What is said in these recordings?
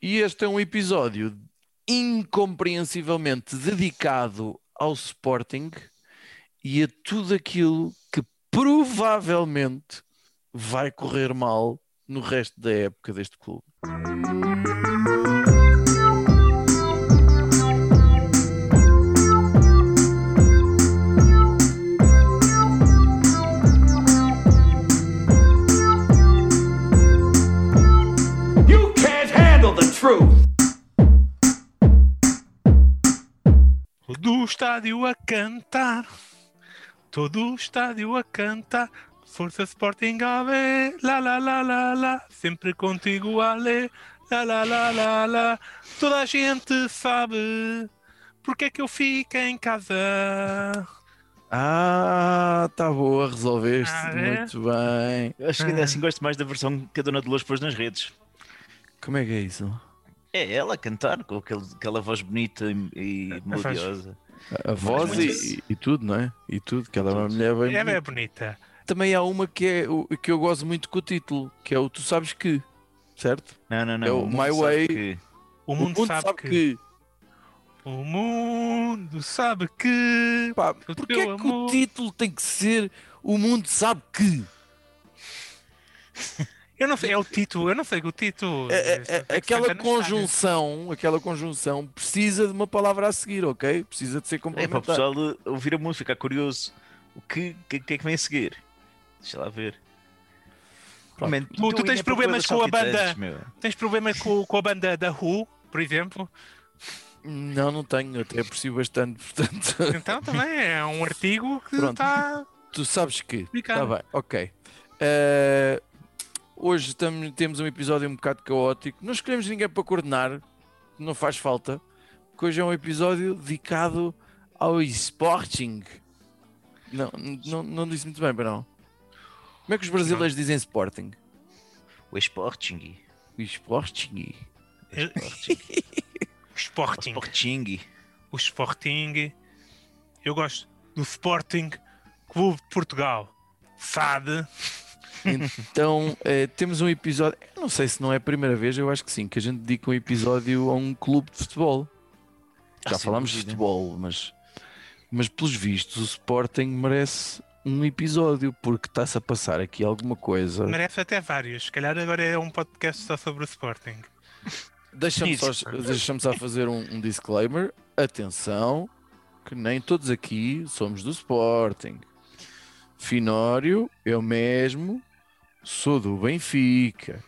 E este é um episódio incompreensivelmente dedicado ao Sporting e a tudo aquilo que provavelmente vai correr mal no resto da época deste clube. Truth. Todo o estádio a cantar, todo o estádio a cantar. Força Sporting AB, lá lá lá lá lá, sempre contigo Ale, lá lá lá lá lá. Toda a gente sabe porque é que eu fico em casa. Ah, tá boa, resolveste Ah, é? muito bem. Eu acho que ainda assim gosto mais da versão que a Dona Dolores pôs nas redes. Como é que é isso? É ela a cantar com aquele, aquela voz bonita e, e melodiosa. A voz e, e tudo, não é? E tudo, que ela é uma mulher bem. É bonita. Também há uma que, é, o- que eu gosto muito com o título, que é o Tu Sabes Que, certo? Não, não, não. É o mundo My sabe Way. que- O mundo, sabe, que... O mundo sabe que. Pá, O porquê teu é que o amor- título tem que ser O Mundo Sabe Que? Eu não sei, é o título, eu não sei o título. É- é- é- aquela conjunção, aquela conjunção precisa de uma palavra a seguir, ok? Precisa de ser É para o pessoal ouvir a música, ficar curioso. O que, que, que é que vem a seguir? Deixa lá ver. Man, Tu- tu tens é problemas com a banda? Tens problema com, com a banda da Who, por exemplo? Não, não tenho, até aprecio bastante, portanto. Então também é um artigo que está. Tu sabes que. Está bem, ok. Eh, hoje temos um episódio um bocado caótico. Não escolhemos ninguém para coordenar, não faz falta. Porque hoje é um episódio dedicado ao Sporting. Não, não, não disse muito bem, para não. Como é que os brasileiros dizem Sporting? O Sporting. O Sporting. O Sporting. Sporting. O Sporting. Eu gosto do Sporting Clube de Portugal. SAD. Então, eh, temos um episódio. eu Não sei se não é a primeira vez, eu acho que sim, que a gente dedica um episódio a um clube de futebol. Ah, Já sem falámos de futebol, mas, mas pelos vistos o Sporting merece um episódio, porque está-se a passar aqui alguma coisa. Merece até vários. Se calhar agora é um podcast só sobre o Sporting. Deixa-me só, deixa só fazer um, um disclaimer. Atenção, que nem todos aqui somos do Sporting. Finório, eu mesmo sou do Benfica.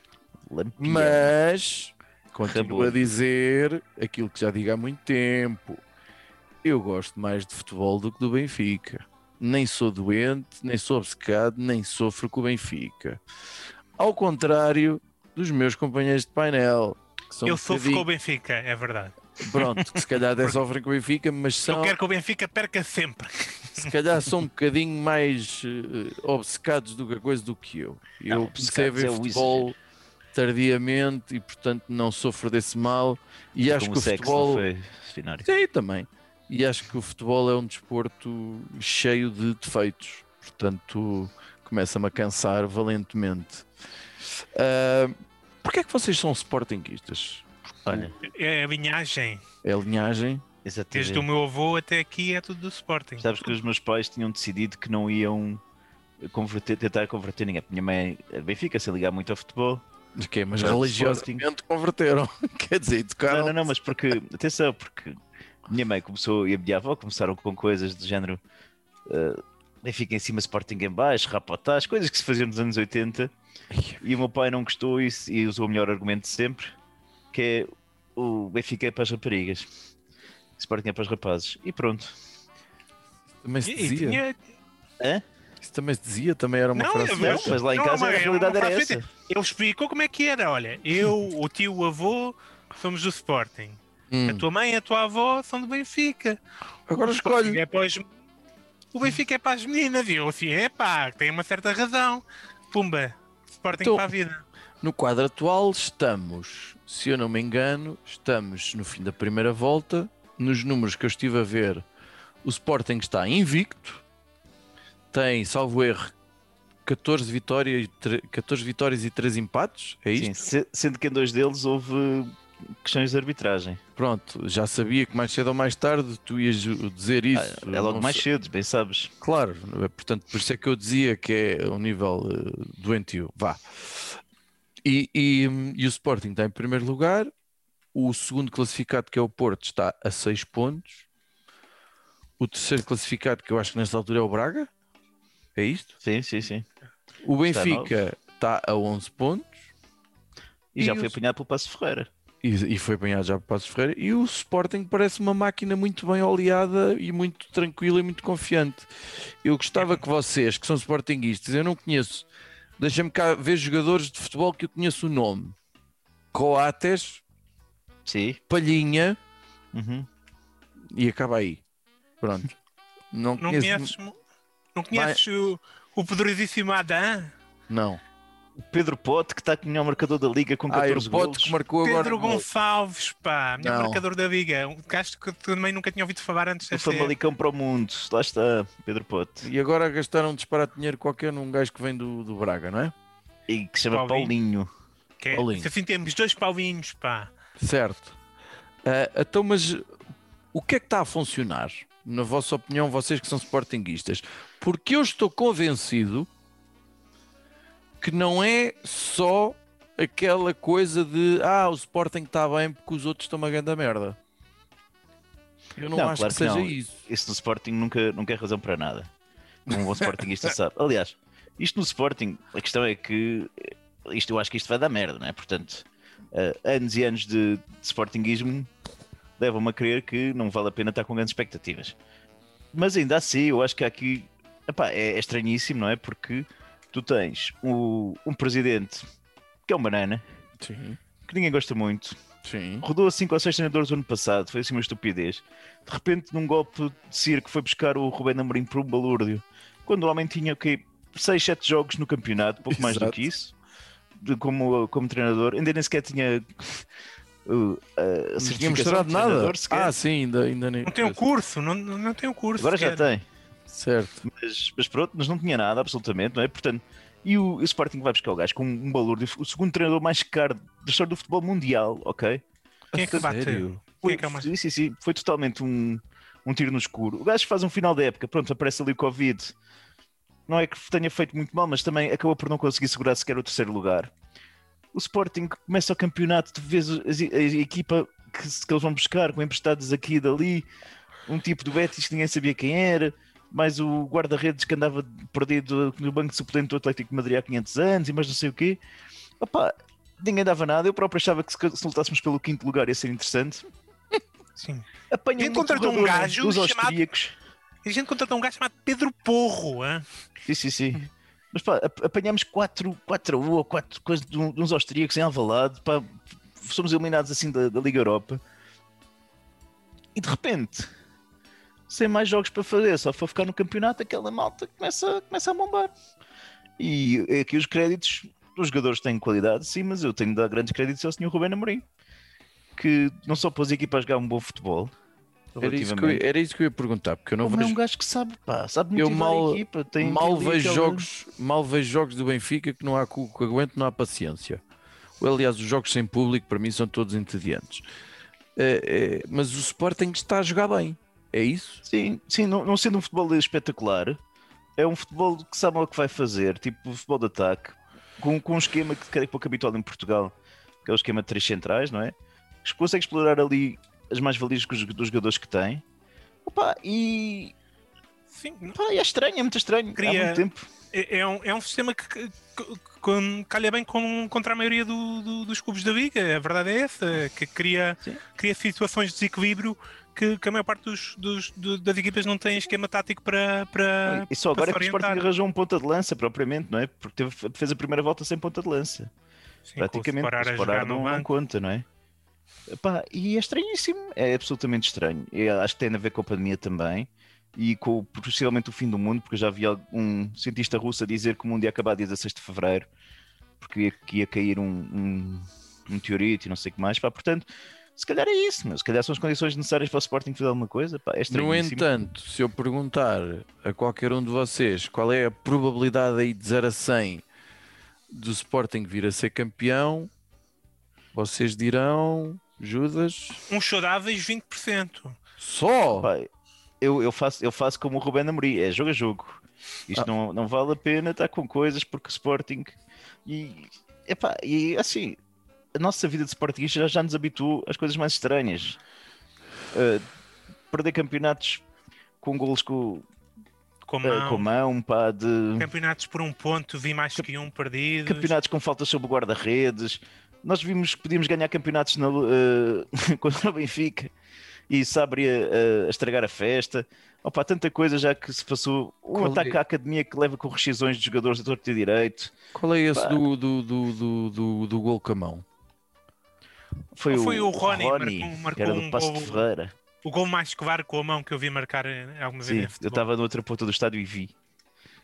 Lampião. Mas continuo a dizer aquilo que já digo há muito tempo. Eu gosto mais de futebol do que do Benfica. Nem sou doente, nem sou obcecado, nem sofro com o Benfica. Ao contrário dos meus companheiros de painel. Que são Eu sofro com o Benfica, é verdade. Pronto, que se calhar até sofrem com o Benfica, mas Eu são, quero que o Benfica perca sempre. Se calhar são um bocadinho mais eh, obcecados do que a coisa do que eu. Eu Não, comecei a obcecados ver é o futebol tardiamente e portanto não sofro desse mal e acho Como que o sexo, futebol foi, Finário? Sim, também e acho que o futebol é um desporto cheio de defeitos portanto começa-me a cansar valentemente uh, Porquê é que vocês são sportinguistas? Olha, É a linhagem. É a linhagem? Desde exatamente. o meu avô até aqui é tudo do Sporting. Sabes que os meus pais tinham decidido que não iam converter, tentar converter ninguém. Minha mãe é Benfica, se ligar muito ao futebol. De quê? Mas religiosamente converteram quer dizer, tocaram Não, não, não, mas porque, atenção, porque minha mãe começou e a minha avó começaram com coisas do género uh, Benfica em cima, Sporting em baixo, rapotás, coisas que se faziam nos anos 80 e o meu pai não gostou isso e usou o melhor argumento de sempre, que é o Benfica é para as raparigas, Sporting é para os rapazes. E pronto. também se E- e dizia tinha- Hã? Isso também se dizia, também era uma Não, frase Não, mas lá em Não, casa mas a realidade era essa. Ele explicou como é que era. Olha, eu, o tio, o avô, somos do Sporting. Hum. A tua mãe e a tua avó são do Benfica. Agora escolhe É para os... O Benfica é para as meninas. E eu assim, é pá, tem uma certa razão. Pumba, Sporting Então- para a vida. No quadro atual estamos, se eu não me engano, estamos no fim da primeira volta. Nos números que eu estive a ver, o Sporting está invicto. Tem, salvo erro, 14 vitórias, e tre- 14 vitórias e 3 empates. É isto? Sim, se- sendo que em dois deles houve questões de arbitragem. Pronto, já sabia que mais cedo ou mais tarde tu ias dizer isso. Ah, é logo Não mais sei- cedo, bem sabes. Claro, portanto, por isso é que eu dizia que é um nível eh, doentio. Vá. E, e, e o Sporting está em primeiro lugar. O segundo classificado, que é o Porto, está a 6 pontos. O terceiro classificado, que eu acho que nesta altura é o Braga. É isto? Sim, sim, sim. O Está Benfica está a 11 pontos. E, já E foi os- apanhado pelo Passo Ferreira. E, e foi apanhado já por Passos Ferreira. E o Sporting parece uma máquina muito bem oleada e muito tranquila e muito confiante. Eu gostava que vocês, que são Sportinguistas, eu não conheço, deixem-me cá ver jogadores de futebol que eu conheço o nome: Coates, Sim. Palhinha Uhum. e acaba aí. Pronto. Não, Não conheço. conheces, não conheces o, o poderosíssimo Adam? Não. Pedro Pote, que está com o melhor marcador da Liga com Ah, 14 o Pote golos. que marcou agora. Pedro. Gonçalves, pá, melhor Não. marcador da Liga. Um gajo que eu também nunca tinha ouvido falar antes O. Famalicão para o mundo. Lá está, Pedro Pote. E agora gastaram um disparate de dinheiro qualquer num gajo que vem do, do Braga, não é? E que se chama Paulinho. Paulinho. Que é, Paulinho. se assim temos dois Paulinhos, pá. Certo. Ah, então, mas o que é que está a funcionar? Na vossa opinião, vocês que são sportinguistas? Porque eu estou convencido que não é só aquela coisa de ah, o Sporting está bem porque os outros estão uma grande merda. Eu não, Não, acho claro que que seja isso. Esse do Sporting nunca, nunca é razão para nada. Um bom Sportingista sabe. Aliás, isto no Sporting, a questão é que isto, eu acho que isto vai dar merda, não é? Portanto, eh, anos e anos de, de Sportinguismo levam-me a crer que não vale a pena estar com grandes expectativas. Mas ainda assim, eu acho que aqui epá, é, é estranhíssimo, não é? Porque tu tens o- um presidente que é um banana, Sim, que ninguém gosta muito, sim. rodou a 5 ou 6 treinadores o ano passado, foi assim uma estupidez. De repente, num golpe de circo, foi buscar o Rubén Amorim por um balúrdio, quando o homem tinha o quê? 6, 7 jogos no campeonato, pouco mais do Exato. que isso, de- como, como treinador. Ainda nem sequer tinha uh, a Não tinha mostrado de nada. Ah, sim, ainda, ainda nem. Não tem um curso, não, não tem um curso. Agora já sequer. tem. Certo. Mas, mas pronto, mas não tinha nada, absolutamente, não é? Portanto, e o, o Sporting vai buscar o gajo com um balúrdio, o segundo treinador mais caro da história do futebol mundial, ok? Quem é que A bate? sério? Quem é que é o mais... Sim, sim, sim. Foi totalmente um, um tiro no escuro. O gajo faz um final da época, pronto, aparece ali o Covid. Não é que tenha feito muito mal, mas também acabou por não conseguir segurar sequer o terceiro lugar. O Sporting começa o campeonato, tu vês a, equipa que, que eles vão buscar, com emprestados aqui e dali, um tipo do Betis que ninguém sabia quem era, mais o guarda-redes que andava perdido no banco de suplente do Atlético de Madrid há 500 anos e mais não sei o quê. Opa, ninguém dava nada. Eu próprio achava que se, se lutássemos pelo quinto lugar ia ser interessante. Sim. Apanha contratou um gajo dos chamado- austríacos. A gente contratou um gajo chamado Pedro Porro. hã? Sim, sim, sim. Mas pá, ap- apanhamos 4 4 a 1 ou 4 coisas de, uns austríacos em Alvalade, pá, somos eliminados assim da, da Liga Europa. E de repente, sem mais jogos para fazer, só para ficar no campeonato, aquela malta começa, começa a bombar. E aqui os créditos, os jogadores têm qualidade, sim, mas eu tenho de dar grandes créditos ao Sr. Rubén Amorim, que não só pôs a equipa a jogar um bom futebol, Era isso, que eu, era isso que eu ia perguntar, porque eu não é vejo. um gajo que sabe, pá, sabe Eu mal- equipa. Mal vejo jogos, mal vejo jogos do Benfica que não há cu que aguente, não há paciência. Aliás, os jogos sem público para mim são todos entediantes. É, é, mas o Sporting está a jogar bem. É isso? Sim, sim, não, não sendo um futebol espetacular, é um futebol que sabe o que vai fazer, tipo futebol de ataque, com, com um esquema que é pouco habitual em Portugal, que é o esquema de três centrais, não é? Que consegue explorar ali as mais-valias dos jogadores que tem. Opa, e, Sim, e é estranho, é muito estranho. Há Queria- muito tempo. é, é um, é um sistema que, que- que- calha bem com, contra a maioria do- do- dos clubes da Liga. A verdade é essa, que cria, Sim. cria situações de desequilíbrio que, que a maior parte dos, dos- do- das equipas não tem esquema tático para, para, E só agora é que o Sporting arranjou um ponta de lança, propriamente, não é? Porque teve- fez a primeira volta sem ponta de lança. Sim, praticamente. O no não, não conta, não é? Epá, e é estranhíssimo, é absolutamente estranho. Eu acho que tem a ver com a pandemia também e com possivelmente o fim do mundo, porque eu já vi um cientista russo a dizer que o mundo ia acabar dia 16 de fevereiro, porque ia, ia cair um, um, um meteorito e não sei o que mais. Pá, portanto, se calhar é isso, mas se calhar são as condições necessárias para o Sporting fazer alguma coisa. Pá, é No entanto, se eu perguntar a qualquer um de vocês qual é a probabilidade aí de 0 a 100 do Sporting vir a ser campeão, vocês dirão Judas. Uns saudáveis 20%. Só! Pá, eu, eu, faço, eu faço como o Rubén Amorim, é jogo a jogo. Isto Ah. não, não vale a pena estar com coisas porque Sporting. E, epá, e assim, a nossa vida de Sportingista já, já nos habituou às coisas mais estranhas. Uh, perder campeonatos com golos com, Com uh, mão. com mão, pá, de Campeonatos por um ponto, vi mais que um perdido. campeonatos com faltas sobre guarda-redes. Nós vimos que podíamos ganhar campeonatos na, uh, contra o Benfica e Sabri a, a- a estragar a festa. Opa, tanta coisa já que se passou. Um Qual ataque é? à academia que leva com rescisões de jogadores de torto e direito. Qual é esse do, do, do, do, do, do gol com a mão? Foi, Foi o, o Rony, Rony, marcou- era do um Passo de Ferreira. O gol mais covarde com a mão que eu vi marcar eh, alguma vez Sim, em eu estava noutra ponta do estádio e vi.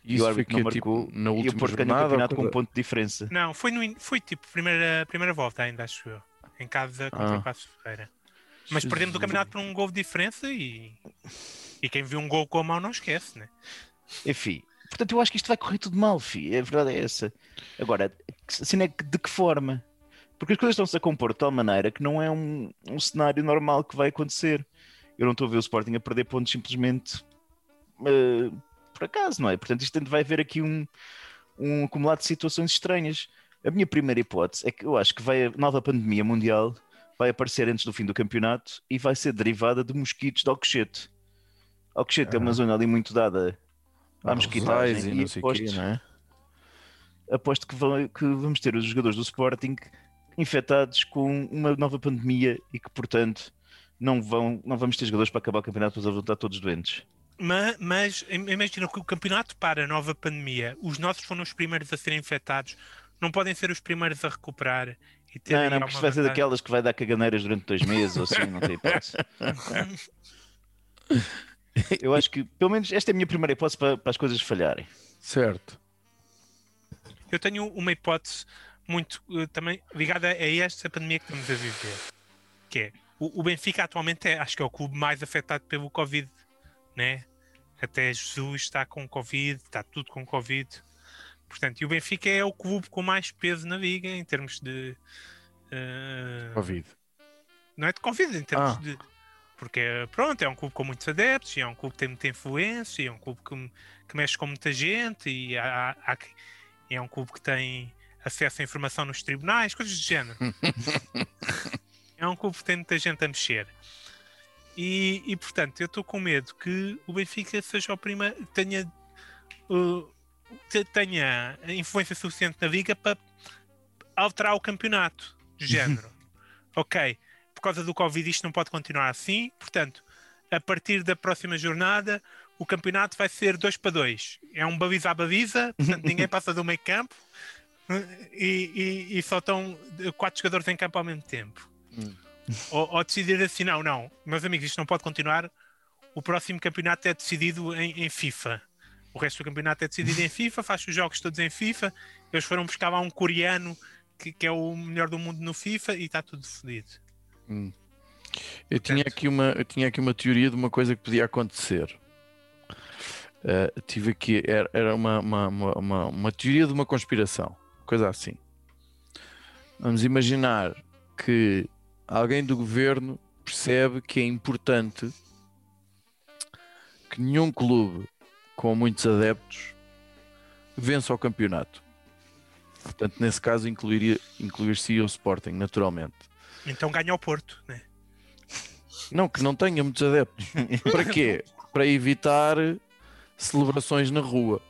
E o árbitro que não tipo, marcou. na e o última Porto ganhou o campeonato ou com um ponto de diferença. Não, foi, no, foi tipo primeira, primeira volta ainda, acho eu. Em casa contra Ah. o Passo Ferreira. Mas perdemos o campeonato por um gol de diferença e. E quem viu um gol com a mão não esquece, né? Enfim, portanto, eu acho que isto vai correr tudo mal, fi. A verdade é essa. Agora, assim é que de que forma? Porque as coisas estão-se a compor de tal maneira que não é um, um cenário normal que vai acontecer. Eu não estou a ver o Sporting a perder pontos simplesmente eh, por acaso, não é? Portanto, isto vai haver aqui um, um acumulado de situações estranhas. A minha primeira hipótese é que eu acho que vai, a nova pandemia mundial vai aparecer antes do fim do campeonato e vai ser derivada de mosquitos de Alcochete. Alcochete é uma zona ali muito dada à mosquitagem e e quê, aposto, não é? aposto que, vai- que vamos ter os jogadores do Sporting infectados com uma nova pandemia e que, portanto, não, vão, não vamos ter jogadores para acabar o campeonato, eles vão estar todos doentes. Ma- Mas, im- imagina que o campeonato para a nova pandemia, os nossos foram os primeiros a serem infectados, não podem ser os primeiros a recuperar e ter Não, não, porque vai ser daquelas que vai dar caganeiras durante dois meses ou assim, não tem hipótese. Eu acho que, pelo menos, esta é a minha primeira hipótese para, para as coisas falharem. Certo. Eu tenho uma hipótese muito eh, também ligada a esta pandemia que estamos a viver, que é o, o Benfica atualmente é, acho que é o clube mais afetado pelo Covid, né? Até Jesus está com Covid, está tudo com Covid. Portanto, e o Benfica é o clube com mais peso na liga em termos de eh, Covid. não é de Covid, em termos Ah. de. Porque, pronto, é um clube com muitos adeptos, e é um clube que tem muita influência, e é um clube que, que mexe com muita gente, e há, há- é um clube que tem acesso à informação nos tribunais, coisas do género. é um clube que tem muita gente a mexer. E, e, portanto, eu estou com medo que o Benfica seja o primeiro, tenha, uh, te- tenha influência suficiente na liga para alterar o campeonato de género. ok, por causa do Covid isto não pode continuar assim, portanto, a partir da próxima jornada o campeonato vai ser 2 para 2. É um baliza a baliza, portanto ninguém passa do meio campo e, e- e só estão quatro jogadores em campo ao mesmo tempo. Ou, ou decidir assim, não, não, meus amigos, isto não pode continuar. O próximo campeonato é decidido em, em FIFA. O resto do campeonato é decidido em FIFA, faz os jogos todos em FIFA. Eles foram buscar lá um coreano que, que é o melhor do mundo no FIFA e está tudo fodido. Eu tinha, aqui uma, eu tinha aqui uma teoria de uma coisa que podia acontecer. Eh, tive aqui, era, era uma, uma, uma- uma teoria de uma conspiração, coisa assim. Vamos imaginar que alguém do governo percebe que é importante que nenhum clube com muitos adeptos vença o campeonato. Portanto, nesse caso, incluiria, incluir-se o Sporting, naturalmente. Então ganha o Porto, né? Não, que não tenha muitos adeptos. Para quê? Para evitar celebrações na rua.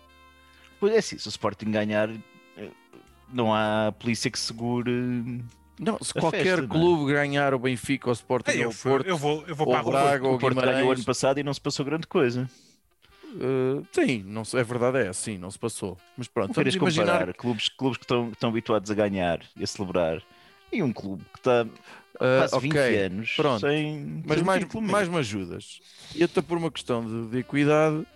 Pois é, assim, se o Sporting ganhar, eh, não há polícia que segure. Não, se A qualquer festa, não é? clube ganhar o Benfica, o Sporting É, ou eu, o Porto, eu vou, eu vou ou para o. Braga ou O Porto ganhou o ano passado e não se passou grande coisa. eh, sim, não é verdade, é assim, não se passou. Mas pronto, Não vamos imaginar. comparar clubes, clubes que estão, que estão habituados a ganhar e a celebrar e um clube que está eh, quase 20 ok, anos pronto. sem. mas sem mais, mais me ajudas. E até por uma questão de, de equidade,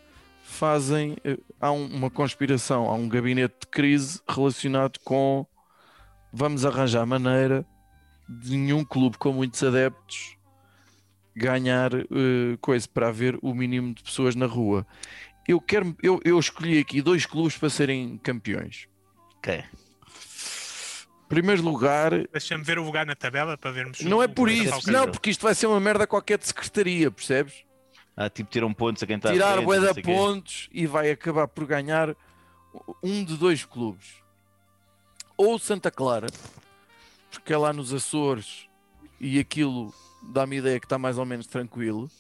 fazem. eh, há um- uma conspiração, há um gabinete de crise relacionado com. Vamos arranjar maneira de nenhum clube com muitos adeptos ganhar eh, coisa para haver o mínimo de pessoas na rua. Eu, quero, eu, eu escolhi aqui dois clubes para serem campeões. Ok. primeiro lugar, Deixa-me ver o lugar na tabela para vermos. não o- é por isso, não, porque isto vai ser uma merda qualquer de secretaria, percebes? Ah, tipo, tiram pontos a quem está a Tirar frente, sei quê. pontos e vai acabar por ganhar um de dois clubes. Ou Santa Clara, porque é lá nos Açores e aquilo dá-me ideia que está mais ou menos tranquilo.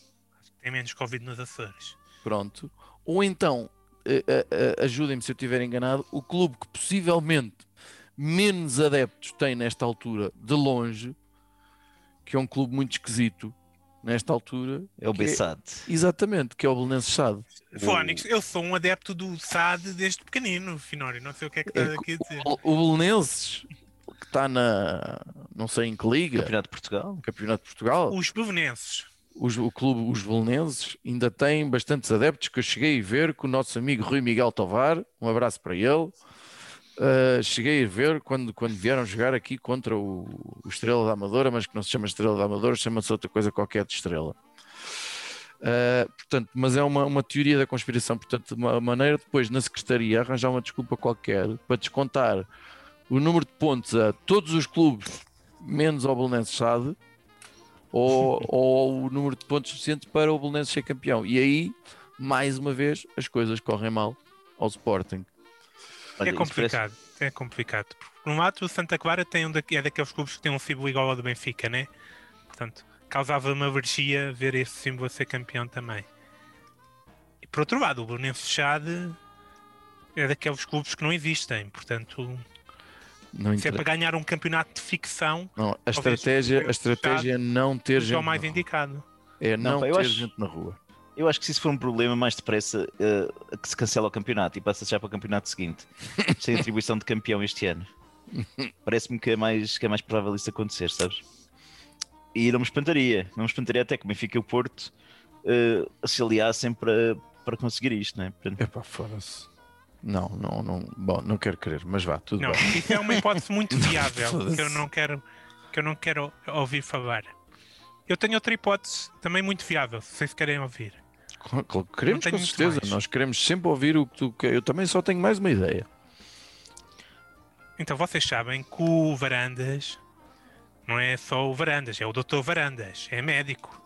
Tem menos Covid nos Açores. Pronto. Ou então, eh, eh, eh, ajudem-me se eu estiver enganado, o clube que possivelmente menos adeptos tem nesta altura, de longe, que é um clube muito esquisito nesta altura. É o que Bessade. Exatamente, que é o Belenenses Sade. Fónix, eu sou um adepto do SAD desde pequenino, Finório. Não sei o que é que É está aqui a dizer. O, o Belenenses, que está na, não sei em que liga, Campeonato de Portugal. Campeonato de Portugal, Os bevenenses. os, o clube, os Belenenses, ainda tem bastantes adeptos que eu cheguei a ver com o nosso amigo Rui Miguel Tovar, um abraço para ele. Uh, cheguei a ver quando, quando vieram jogar aqui contra o, o Estrela da Amadora, mas que não se chama Estrela da Amadora, chama-se outra coisa qualquer de Estrela. Uh, portanto, mas é uma, uma teoria da conspiração. Portanto, uma maneira depois na Secretaria arranjar uma desculpa qualquer para descontar o número de pontos a todos os clubes, menos ao Belenenses Sade, ou, ou o número de pontos suficiente para o Belenenses ser campeão. E aí, mais uma vez, as coisas correm mal ao Sporting. Olha, é complicado. É complicado. Por um lado, o Santa Clara tem um da- é daqueles clubes que tem um símbolo igual ao do Benfica, né? Portanto, causava uma alergia ver esse símbolo a ser campeão também. E por outro lado, o Belenenses Chade é daqueles clubes que não existem. Portanto, Não, se é para ganhar um campeonato de ficção, Não, a estratégia, a estratégia é não ter é gente. o mais indicado. É Não, não, ter acho- gente na rua. Eu acho que se isso for um problema, mais depressa eh, que se cancela o campeonato e passa já para o campeonato seguinte, sem atribuição de campeão este ano. Parece-me que é, mais, que é mais provável isso acontecer, sabes? E não me espantaria, não me espantaria até que o Benfica e o Porto eh, se aliassem para, para conseguir isto, não é? Portanto, Epá, foda-se. Não, não, não. Bom, não quero crer, mas vá, tudo Não, bem. isso é uma hipótese muito viável que eu não quero que eu não quero ouvir falar. Eu tenho outra hipótese também muito viável, se vocês querem ouvir. Queremos com certeza. Nós queremos sempre ouvir o que tu queres. Eu também só tenho mais uma ideia. Então vocês sabem que o Varandas não é só o Varandas, é o Dr. Varandas, é médico.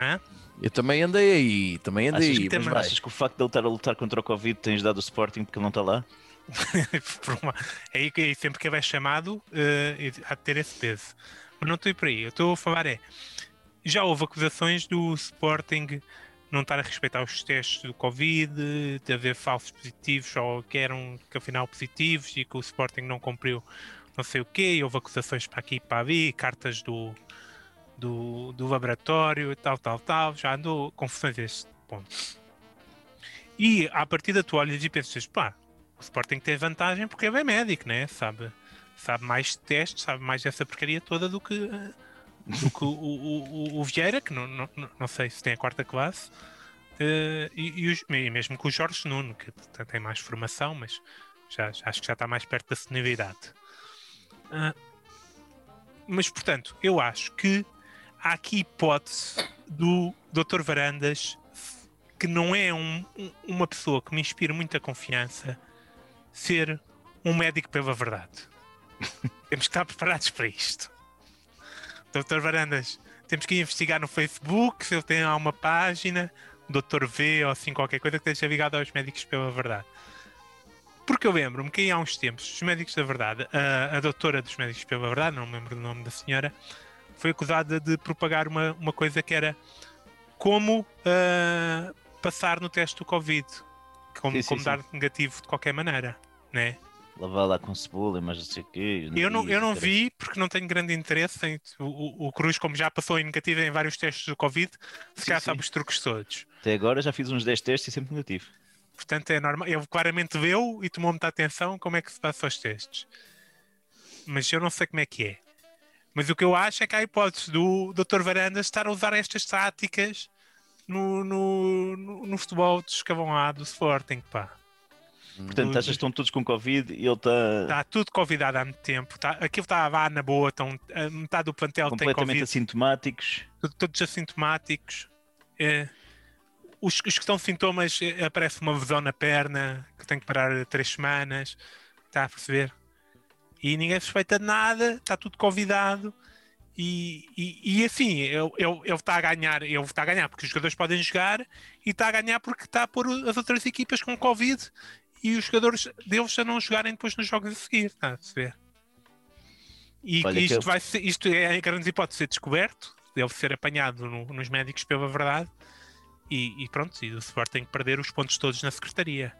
Hã? Eu também andei aí, também andei achas, aí, que, mas também- achas que o facto de ele estar a lutar contra o Covid tem ajudado o Sporting porque ele não está lá? É aí que sempre que ele é chamado eh, há de ter esse peso. Mas não estou por aí. Eu estou a falar é. Já houve acusações do Sporting não estar a respeitar os testes do Covid, de haver falsos positivos ou que eram que afinal positivos e que o Sporting não cumpriu não sei o quê. Houve acusações para aqui e para ali, cartas do, do, do laboratório tal, tal, tal. Já andou confusões a este ponto. E à partida tu olhas e pensas, pá, o Sporting tem vantagem porque ele é médico, né? Sabe, sabe mais de testes, sabe mais dessa porcaria toda do que, do que o, o, o- o Vieira, que não, não, não- sei se tem a quarta classe, eh, e, e os- e mesmo com o Jorge Nuno, que tem mais formação, mas já, já- acho que já está mais perto da senioridade. Ah, mas, portanto, eu acho que há aqui hipótese do Dr. Varandas, que não é um- um- uma pessoa que me inspira muita confiança, ser um médico pela verdade. temos que estar preparados para isto. Dr. Varandas, temos que investigar no Facebook se ele tem lá uma página, Dr. V ou assim qualquer coisa que esteja ligada aos médicos pela verdade. Porque eu lembro-me que há uns tempos, os médicos da verdade, a, a doutora dos médicos pela verdade, não me lembro do nome da senhora, foi acusada de propagar uma, uma coisa que era como ah, passar no teste do Covid, como, Sim, sim, como sim. dar negativo de qualquer maneira, né? Lavar lá com cebola, mas não sei o quê. Eu não, eu não vi porque não tenho grande interesse em o, o- o Cruz, como já passou em negativo em vários testes do Covid, se calhar sabe os truques todos. Até agora já fiz uns 10 testes e sempre negativo. Portanto, é normal. Ele claramente viu e tomou muita atenção como é que se passa os testes. Mas eu não sei como é que é. Mas o que eu acho é que há a hipótese do Dr. Varandas estar a usar estas táticas no, no, no, no futebol descavãoado do Sporting, pá. Portanto, achas que estão todos com Covid e ele está Está tudo convidado há muito tempo. Tá, aquilo está lá na boa. Estão, a metade do plantel tem completamente Covid. assintomáticos. to- todos assintomáticos. É, os, os que estão sintomas, é, aparece uma lesão na perna, que tem que parar três semanas. Está a perceber? e ninguém suspeita de nada, está tudo convidado. E, e, e assim, ele, ele, ele está a ganhar, ele está a ganhar porque os jogadores podem jogar e está a ganhar porque está a pôr as outras equipas com Covid e os jogadores deles a não jogarem depois nos jogos a seguir, está a ver? E Olha isto, que- vai ser, isto é a grande hipótese de ser descoberto, dele ser apanhado no- nos médicos pela verdade e, e pronto, e o Sporting perder os pontos todos na secretaria.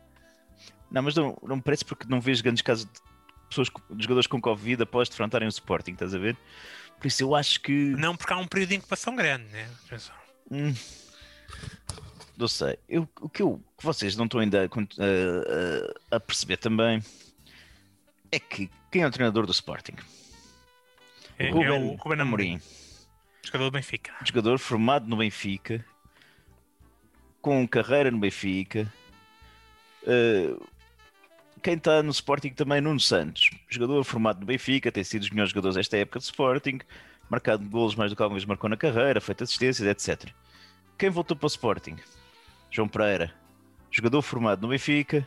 Não, mas não, não me parece porque não vejo grandes casos de pessoas, de jogadores com Covid após defrontarem o Sporting, estás a ver? Por isso eu acho que. Não porque há um período de incubação grande, né? Hum, não sei. Eu, o que, eu, que vocês não estão ainda a, a- a- perceber também é que quem é o treinador do Sporting? É, é Ruben o Ruben Amorim, Amorim. jogador do Benfica. jogador formado no Benfica, com carreira no Benfica. Uh, quem está no Sporting também, Nuno Santos, jogador formado no Benfica, tem sido dos melhores jogadores desta época de Sporting, marcado golos mais do que alguma vez marcou na carreira, feito assistências, etc. Quem voltou para o Sporting? João Pereira, jogador formado no Benfica,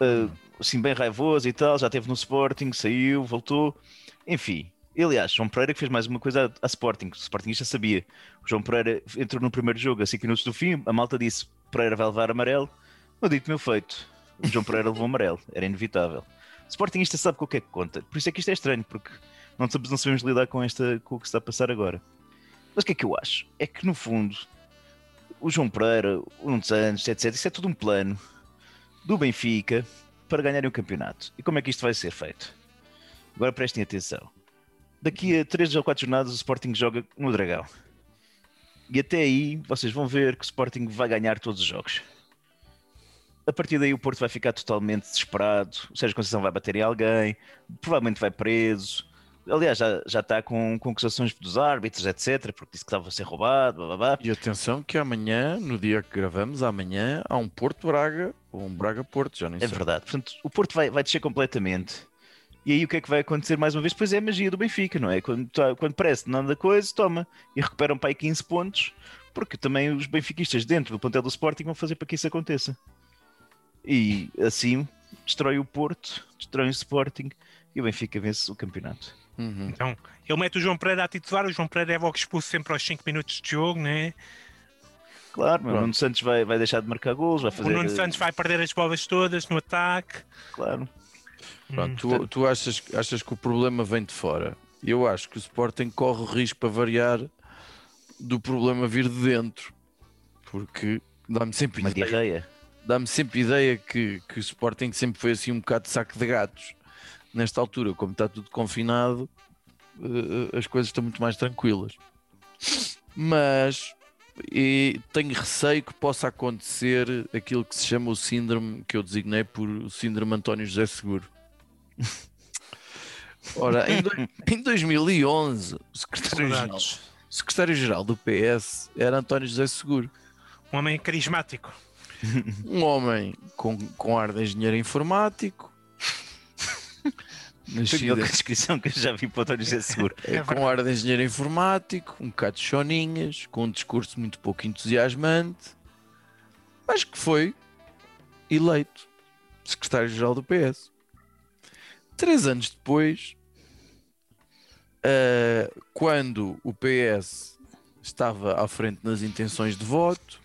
uh, assim bem raivoso e tal, já esteve no Sporting, saiu, voltou, enfim. Aliás, João Pereira que fez mais uma coisa à Sporting, o Sporting já sabia. O João Pereira entrou no primeiro jogo, a 5 minutos do fim, a malta disse: Pereira vai levar amarelo. Não dito meu feito. O João Pereira levou amarelo, era inevitável. O Sportingista sabe com o que é que conta. Por isso é que isto é estranho, porque não sabemos, não sabemos lidar com, esta, com o que está a passar agora. Mas o que é que eu acho? É que no fundo, o João Pereira, o Nuno Santos, etc., isso é tudo um plano do Benfica para ganharem o campeonato. E como é que isto vai ser feito? Agora prestem atenção. Daqui a 3 ou 4 jornadas o Sporting joga no Dragão. E até aí vocês vão ver que o Sporting vai ganhar todos os jogos. A partir daí o Porto vai ficar totalmente desesperado, o Sérgio Conceição vai bater em alguém, provavelmente vai preso. Aliás, já, já está com, com acusações dos árbitros, etc., porque disse que estava a ser roubado, blá, blá, blá. E atenção que amanhã, no dia que gravamos, amanhã há um Porto Braga ou um Braga Porto, já nem É sei. verdade. Portanto, o Porto vai, vai descer completamente. E aí o que é que vai acontecer mais uma vez? Pois é a magia do Benfica, não é? Quando, tá- quando parece nada coisa, toma. E recuperam para aí 15 pontos, porque também os benfiquistas dentro do plantel do Sporting vão fazer para que isso aconteça. E assim destrói o Porto, destrói o Sporting e o Benfica vence o campeonato. Uhum. Então, ele mete o João Pereira a titular, o João Pereira é logo expulso sempre aos 5 minutos de jogo, né? Claro, mas o. Nuno Santos vai, vai deixar de marcar gols, vai O fazer. Nuno Santos vai perder as bolas todas no ataque. Claro. Pronto, Hum. tu, tu achas, achas que o problema vem de fora? Eu acho que o Sporting corre o risco para variar do problema vir de dentro, porque dá-me sempre Uma ideia, dá-me sempre ideia que, que o Sporting sempre foi assim um bocado de saco de gatos. Nesta altura, como está tudo confinado, eh, as coisas estão muito mais tranquilas. Mas e tenho receio que possa acontecer aquilo que se chama o síndrome que eu designei por o síndrome António José Seguro. Ora, em, do- em 2011, o secretário-geral Saudades. o secretário-geral do PS era António José Seguro. Um homem carismático. Um homem com, com ar de engenheiro informático. Foi a descrição que eu já vi para o António José Seguro. é, com ar de engenheiro informático, um bocado de choninhas, com um discurso muito pouco entusiasmante, mas que foi eleito secretário-geral do PS. Três anos depois, ah, quando o PS estava à frente nas intenções de voto,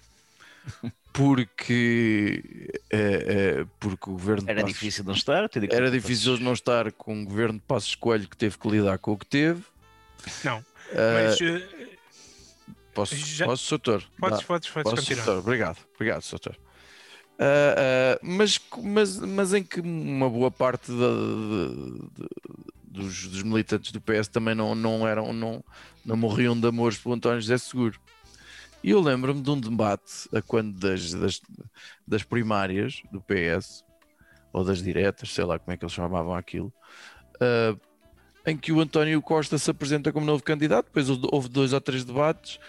porque, eh, eh, porque o governo Era Passos- difícil não estar. era difícil não estar com um governo de Passos Coelho que teve que lidar com o que teve. Não, Ah, mas eh, posso, já- posso, podes, Dá. podes, podes Posso, continuar. doutor? Obrigado, obrigado, doutor. Ah, mas, mas, mas em que uma boa parte da- de- de- dos, dos militantes do PS também não, não eram, não, não morriam de amores pelo António José Seguro. E eu lembro-me de um debate a quando das, das, das primárias do PS, ou das diretas, sei lá como é que eles chamavam aquilo, ah, em que o António Costa se apresenta como novo candidato, depois houve dois ou três debates,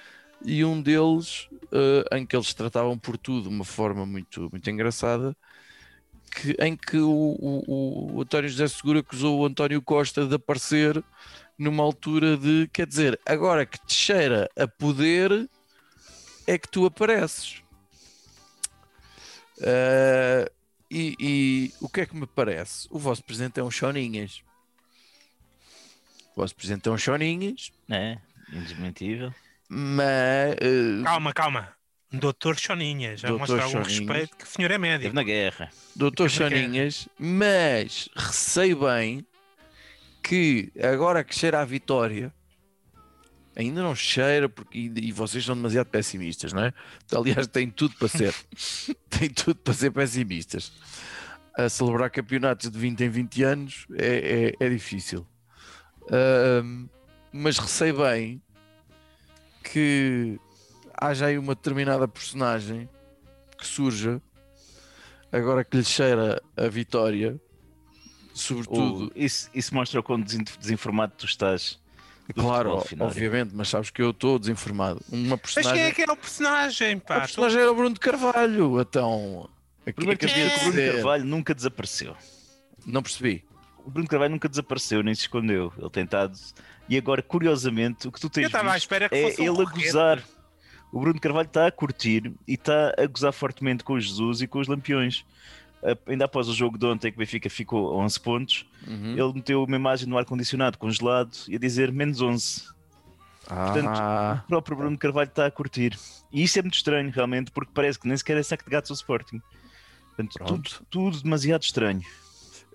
e um deles eh, em que eles tratavam por tudo de uma forma muito, muito engraçada, que, em que o, o, o António José Seguro acusou o António Costa de aparecer numa altura de, quer dizer, agora que te cheira a poder, é que tu apareces. Eh, e, e o que é que me parece? O vosso presidente é um choninhas. O vosso presidente é um choninhas, É, indesmentível. mas eh, Calma, calma. Doutor Choninhas, já Doutor mostra algum Choninhas. respeito que o senhor é médico. Esteve na guerra. doutor. Choninhas, mas receio bem que agora que cheira a vitória, ainda não cheira, porque e, e vocês são demasiado pessimistas, não é? Aliás, tem tudo para ser, tem tudo para ser pessimistas. A celebrar campeonatos de 20 em 20 anos é, é, é difícil. Ahm, mas receio bem que haja aí uma determinada personagem que surja agora que lhe cheira a vitória, sobretudo, O- isso, isso mostra o quão desinformado tu estás. Claro, obviamente, mas sabes que eu estou desinformado. Uma Mas quem personagem, é que é o personagem, pá? personagem era o Bruno de Carvalho, então. Primeiro que acabei de o Bruno. Carvalho nunca desapareceu. Não percebi. O Bruno Carvalho nunca desapareceu, nem se escondeu. Ele tem estado. E agora, curiosamente, o que tu tens Eu estava à visto espera que é fosse um ele a gozar. O Bruno Carvalho está a curtir e está a gozar fortemente com o Jesus e com os Lampiões. Ainda após o jogo de ontem, que o Benfica ficou a 11 pontos, Uhum. ele meteu uma imagem no ar-condicionado congelado e a dizer menos 11. Ah, O próprio Bruno Carvalho está a curtir. E isso é muito estranho, realmente, porque parece que nem sequer é saco de gatos ao Sporting. Portanto, tudo, tudo demasiado estranho.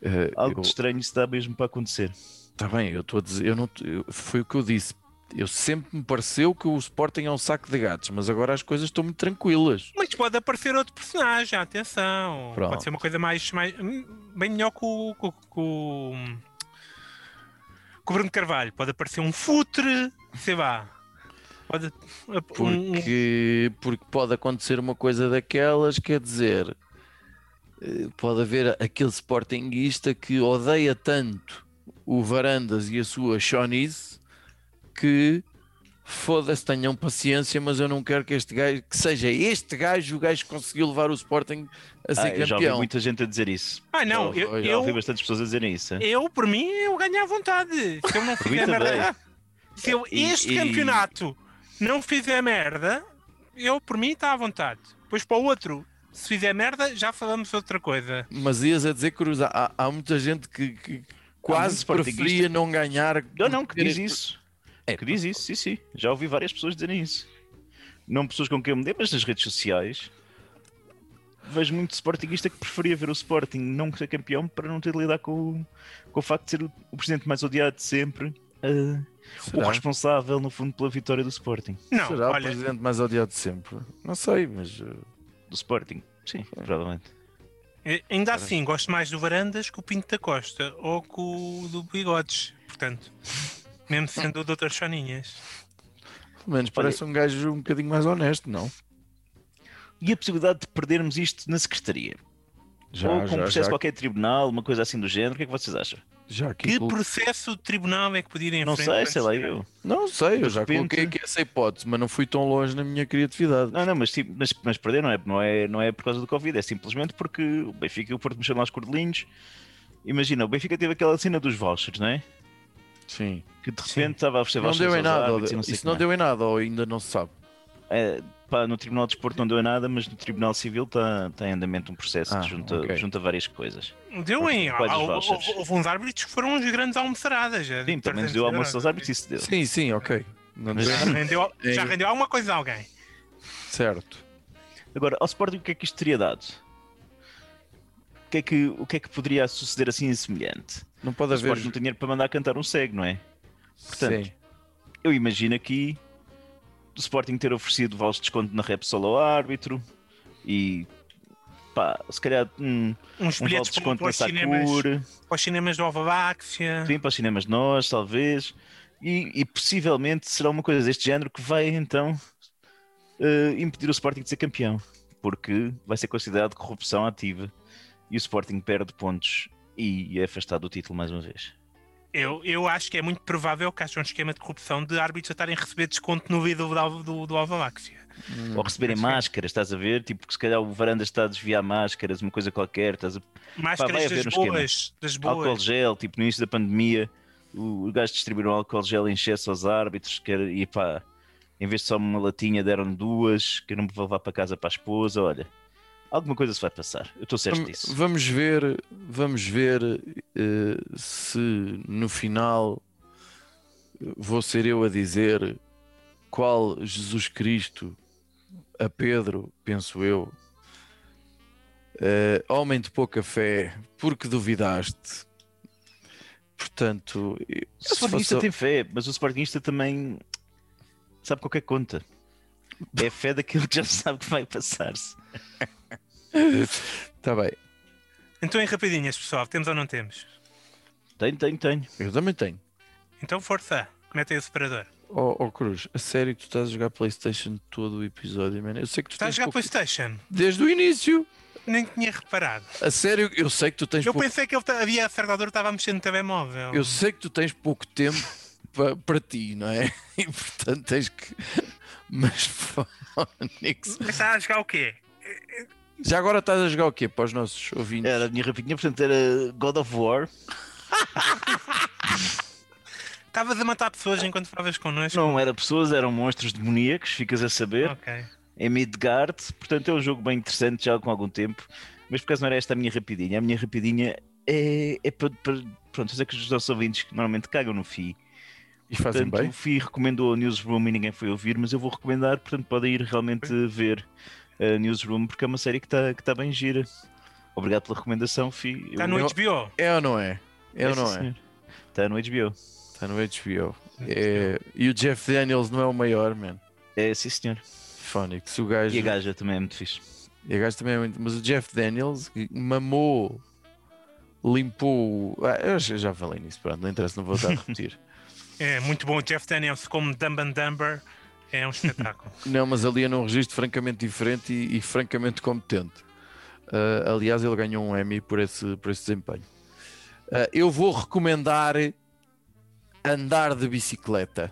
eh, Algo eu- de estranho está mesmo para acontecer. Está bem, eu estou a dizer, eu não, eu- foi o que eu disse. Eu sempre me pareceu que o Sporting é um saco de gatos, mas agora as coisas estão muito tranquilas. Mas pode aparecer outro personagem, atenção. Pronto. Pode ser uma coisa mais, mais bem melhor que o, que o- que o, que o Bruno Carvalho. Pode aparecer um futre, sei lá. Pode, Porque, porque pode acontecer uma coisa daquelas, quer dizer, eh, pode haver aquele sportinguista que odeia tanto o Varandas e a sua Shonize que foda-se, tenham paciência, mas eu não quero que este gajo, que seja este gajo o gajo que conseguiu levar o Sporting a ser Ah, eu já ouvi campeão. muita gente a dizer isso. Ah, não, Já eu, ouvi- Já ouvi eu, bastantes pessoas a dizerem isso. eu, por mim, eu ganho à vontade. Se eu não fizer também. merda. Se eu, E- este e- campeonato não fizer merda, eu, por mim, está à vontade. Depois para o outro, se fizer merda, já falamos outra coisa. Mas ias a dizer que Cruz, há, há muita gente que, que quase preferia não ganhar. Não, não, que diz isso. É, Que diz isso, sim, sim. Já ouvi várias pessoas dizerem isso. Não pessoas com quem eu me dei, mas nas redes sociais. Vejo muito sportinguista que preferia ver o Sporting não ser campeão para não ter de lidar com, o- com o facto de ser o, o presidente mais odiado de sempre. ah, o responsável, no fundo, pela vitória do Sporting. Não, Será o olha, presidente mais odiado de sempre? Não sei, mas uh, Do Sporting, sim, provavelmente. eh, ainda assim, gosto mais do Varandas que o Pinto da Costa ou que o do Bigodes. Portanto, mesmo sendo o Dr. Choninhas. pelo menos parece um gajo um bocadinho mais honesto, não? E a possibilidade de perdermos isto na Secretaria? Já, Ou com um já, processo já, qualquer tribunal, uma coisa assim do género, o que é que vocês acham? já Que colo- processo de tribunal é que podia ir em Não frente sei, sei lá de- eu. Não sei, eu de já repente- coloquei aqui essa hipótese, mas não fui tão longe na minha criatividade. Não, não, mas, mas, mas perder não é, não, é, não é por causa do Covid, é simplesmente porque o Benfica e o Porto mexeram lá os cordelinhos. Imagina, o Benfica teve aquela cena dos vouchers, não é? Sim. Que de repente estava a oferecer Não deu em nada, árbitros e não isso não mais. deu em nada, ou ainda não se sabe. É, pá, no Tribunal de Desporto não deu em nada, mas no Tribunal Civil está tá em andamento um processo Ah, que junta, ok. junta várias coisas. Deu em. Os Houve, houve- uns árbitros que foram uns grandes almoçaradas. já, Sim, pelo menos 300 deu almoço aos árbitros, isso deu. Sim, sim, ok. Mas- Já rendeu, já É. rendeu alguma coisa a alguém. Certo. Agora, ao Sporting, o que é que isto teria dado? O que é que, o que, é que poderia suceder assim semelhante? Não pode O haver. Sporting não tem dinheiro para mandar cantar um cego, não é? portanto, Sim. Eu imagino aqui do Sporting ter oferecido vales de desconto na Repsol ao árbitro e pá, se calhar um, Uns um vale de bilhetes para, desconto para, cinemas, para os cinemas do Alvaváxia. sim, para os cinemas nós, talvez, e, e possivelmente será uma coisa deste género que vai então eh, impedir o Sporting de ser campeão, porque vai ser considerado corrupção ativa e o Sporting perde pontos e é afastado do título mais uma vez. Eu, eu acho que é muito provável que haja um esquema de corrupção de árbitros a estarem a receber desconto no vídeo do, do, do Alvaváxia. Hum, Ou receberem máscaras, estás a ver? Tipo, que se calhar o varanda está a desviar máscaras, uma coisa qualquer, estás a vai Máscaras haver das um boas. Das álcool boas. gel, tipo no início da pandemia, o, o gajo distribuiu álcool gel em excesso aos árbitros, que era, e pá, em vez de só uma latinha deram duas, que eu não me vou levar para casa para a esposa, olha. Alguma coisa se vai passar. Eu estou certo disso. Vamos ver, vamos ver eh, se no final vou ser eu a dizer qual Jesus Cristo a Pedro, penso eu, eh, homem de pouca fé, porque duvidaste. Portanto, eu- O Sportingista fosse- tem fé, mas o Sportingista também sabe qualquer conta. É fé daquilo que já sabe que vai passar-se. Tá bem, Então, em rapidinhas, pessoal, temos ou não temos? Tenho, tenho, tenho. eu também tenho. Então, força, mete aí o separador. Oh, oh, Cruz, a sério que tu estás a jogar Playstation todo o episódio, mano? Eu sei que tu Estás a jogar pouco- PlayStation? Desde o início. Nem tinha reparado. A sério, eu sei que tu tens Eu pouco... pensei que ele ta- havia a certa altura estava a mexer no telemóvel. Eu sei que tu tens pouco tempo pa- para ti, não é? E portanto tens que. Mas Phonics. Mas está a jogar o quê? Já agora estás a jogar o quê para os nossos ouvintes? Era a minha rapidinha, portanto era God of War. Estavas a matar pessoas enquanto falavas connosco? Não era pessoas, eram monstros demoníacos, ficas a saber. Ok. Em Midgard, portanto é um jogo bem interessante já com algum tempo. Mas por acaso não era esta a minha rapidinha. A minha rapidinha é, é para, para- Pronto, sei que os nossos ouvintes que normalmente cagam no FI. E fazem Portanto, bem. o FI recomendou a Newsroom e ninguém foi ouvir, mas eu vou recomendar, portanto podem ir realmente ver a Newsroom porque é uma série que está que tá bem gira. Obrigado pela recomendação, FI. Está no eu- HBO. É ou não é? É ou não é? Está no HBO. Está no HBO. É... E o Jeff Daniels não é o maior, man. É, sim senhor. Phonics. O gajo. E a gaja também é muito fixe. E a gajo também é muito. Mas o Jeff Daniels mamou, limpou. Ah, eu já- já falei nisso, pronto, não interessa, não vou estar a repetir. É muito bom. O Jeff Daniels como Dumb and Dumber é um espetáculo. Não, mas ali é num registro francamente diferente e, e francamente competente. Ah, aliás, ele ganhou um Emmy por esse, por esse desempenho. Ah, eu vou recomendar andar de bicicleta.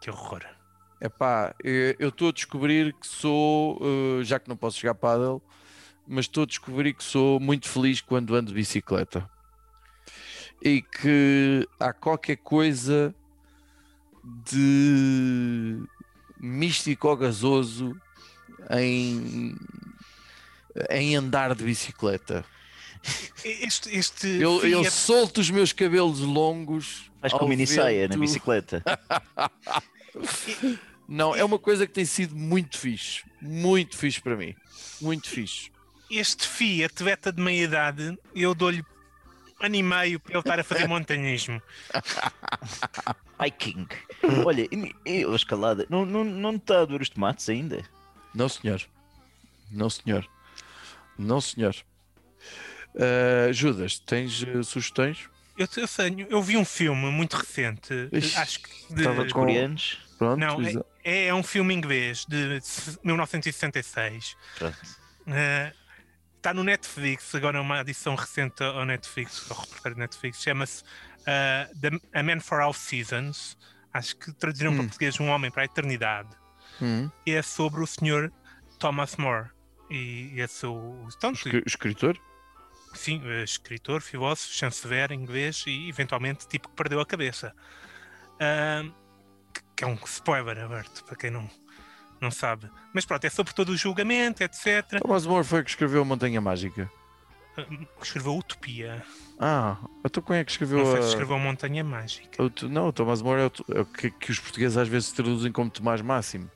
que horror. Epá, eu estou a descobrir que sou, eh, já que não posso jogar paddle, mas estou a descobrir que sou muito feliz quando ando de bicicleta. E que há qualquer coisa de místico ou gasoso em, em andar de bicicleta. Este, este Eu, eu solto os meus cabelos longos. Ao com mini saia na bicicleta. Não, é uma coisa que tem sido muito fixe. Muito fixe para mim. Muito fixe. este Fiat Beta de meia idade, eu dou-lhe ano e meio para ele estar a fazer montanhismo. Hiking. Olha, e, e a escalada. Não, não, não está a doer os tomates ainda? Não, senhor. Não, senhor. Não, senhor. Ah, Judas, tens eh, sugestões? Eu, eu, sei, eu vi um filme muito recente, Ixi, acho que de- estava com- coreanos. Pronto. Não, é, é um filme inglês de 1966. Pronto. Eh, Está no Netflix, agora é uma adição recente ao Netflix, ao repertório Netflix, chama-se The- A Man for All Seasons. Acho que traduziram para Hum. português Um Homem para a Eternidade. Hum, E é sobre o Sr. Thomas More. E esse é o. Escri- escritor? sim, eh, escritor, filósofo, chanceler inglês e eventualmente tipo que perdeu a cabeça. Que- que é um spoiler aberto para quem não, não sabe. Mas pronto, é sobre todo o julgamento, etc. Thomas More foi que escreveu a Montanha Mágica. Ahm, Escreveu Utopia. Ah, então quem é que escreveu Não sei a... se escreveu Montanha Mágica. o tu- Não, o Thomas More é o, é o que, que os portugueses às vezes traduzem como Tomás Máximo.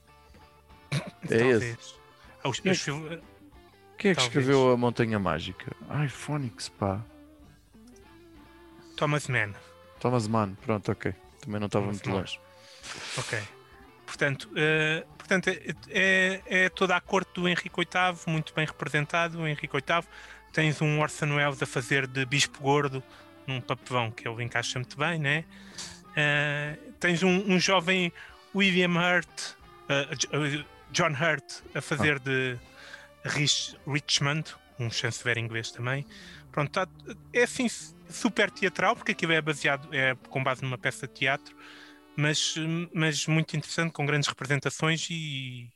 É esse. Ah, os- Quem é os Quem é que escreveu a Montanha Mágica? Ai, Phonics, pá. Thomas Mann. Thomas Mann, pronto, ok. Também não estava muito Mann. longe. Ok. Portanto, eh, portanto é, é- é toda a corte do Henrique VIII, muito bem representado. O Henrique VIII tens um Orson Welles a fazer de bispo gordo num papelão que ele encaixa muito bem, né? Eh, tens um, um jovem William Hurt, eh, John Hurt, a fazer de Rich, Richmond, um chanceler inglês também. Pronto, tá- é assim super teatral, porque aquilo é baseado, é com base numa peça de teatro mas, mas muito interessante, com grandes representações e,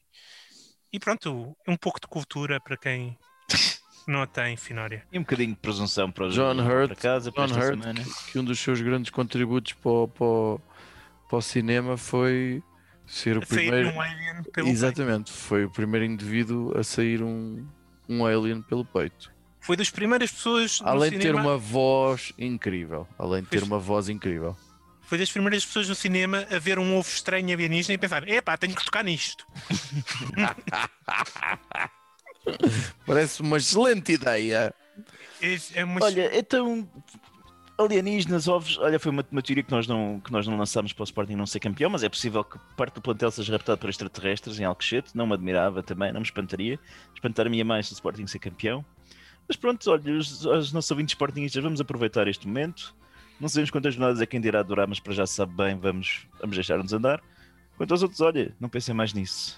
e pronto, um pouco de cultura para quem não a tem, Finória. E um bocadinho de presunção para, os, John para Hurt, casa, para John esta Hurt, semana. que, que um dos seus grandes contributos para, o- para, o- para o cinema foi ser o Sair primeiro. um alien pelo bem. Exatamente, foi o primeiro indivíduo a sair um, um alien pelo peito. Foi das primeiras pessoas no Além de ter uma voz incrível. Além de ter uma voz incrível. Foi das primeiras pessoas no cinema a ver um ovo estranho alienígena e pensar: epá, tenho que tocar nisto. Parece uma excelente ideia. É, é uma... Olha, então. Alienígenas, ovos. Olha, foi uma, uma teoria que nós, não, que nós não lançámos para o Sporting não ser campeão, mas é possível que parte do plantel seja raptado por extraterrestres em Alcochete. Não me admirava também, não me espantaria. Espantar-me mais se o Sporting ser campeão. Mas pronto, olha, os, os nossos ouvintes Sportingistas, vamos aproveitar este momento. Não sabemos quantas jornadas é quem dirá durar, mas para já sabe bem, vamos, vamos deixar-nos andar. Quanto aos outros, olha, não pensem mais nisso.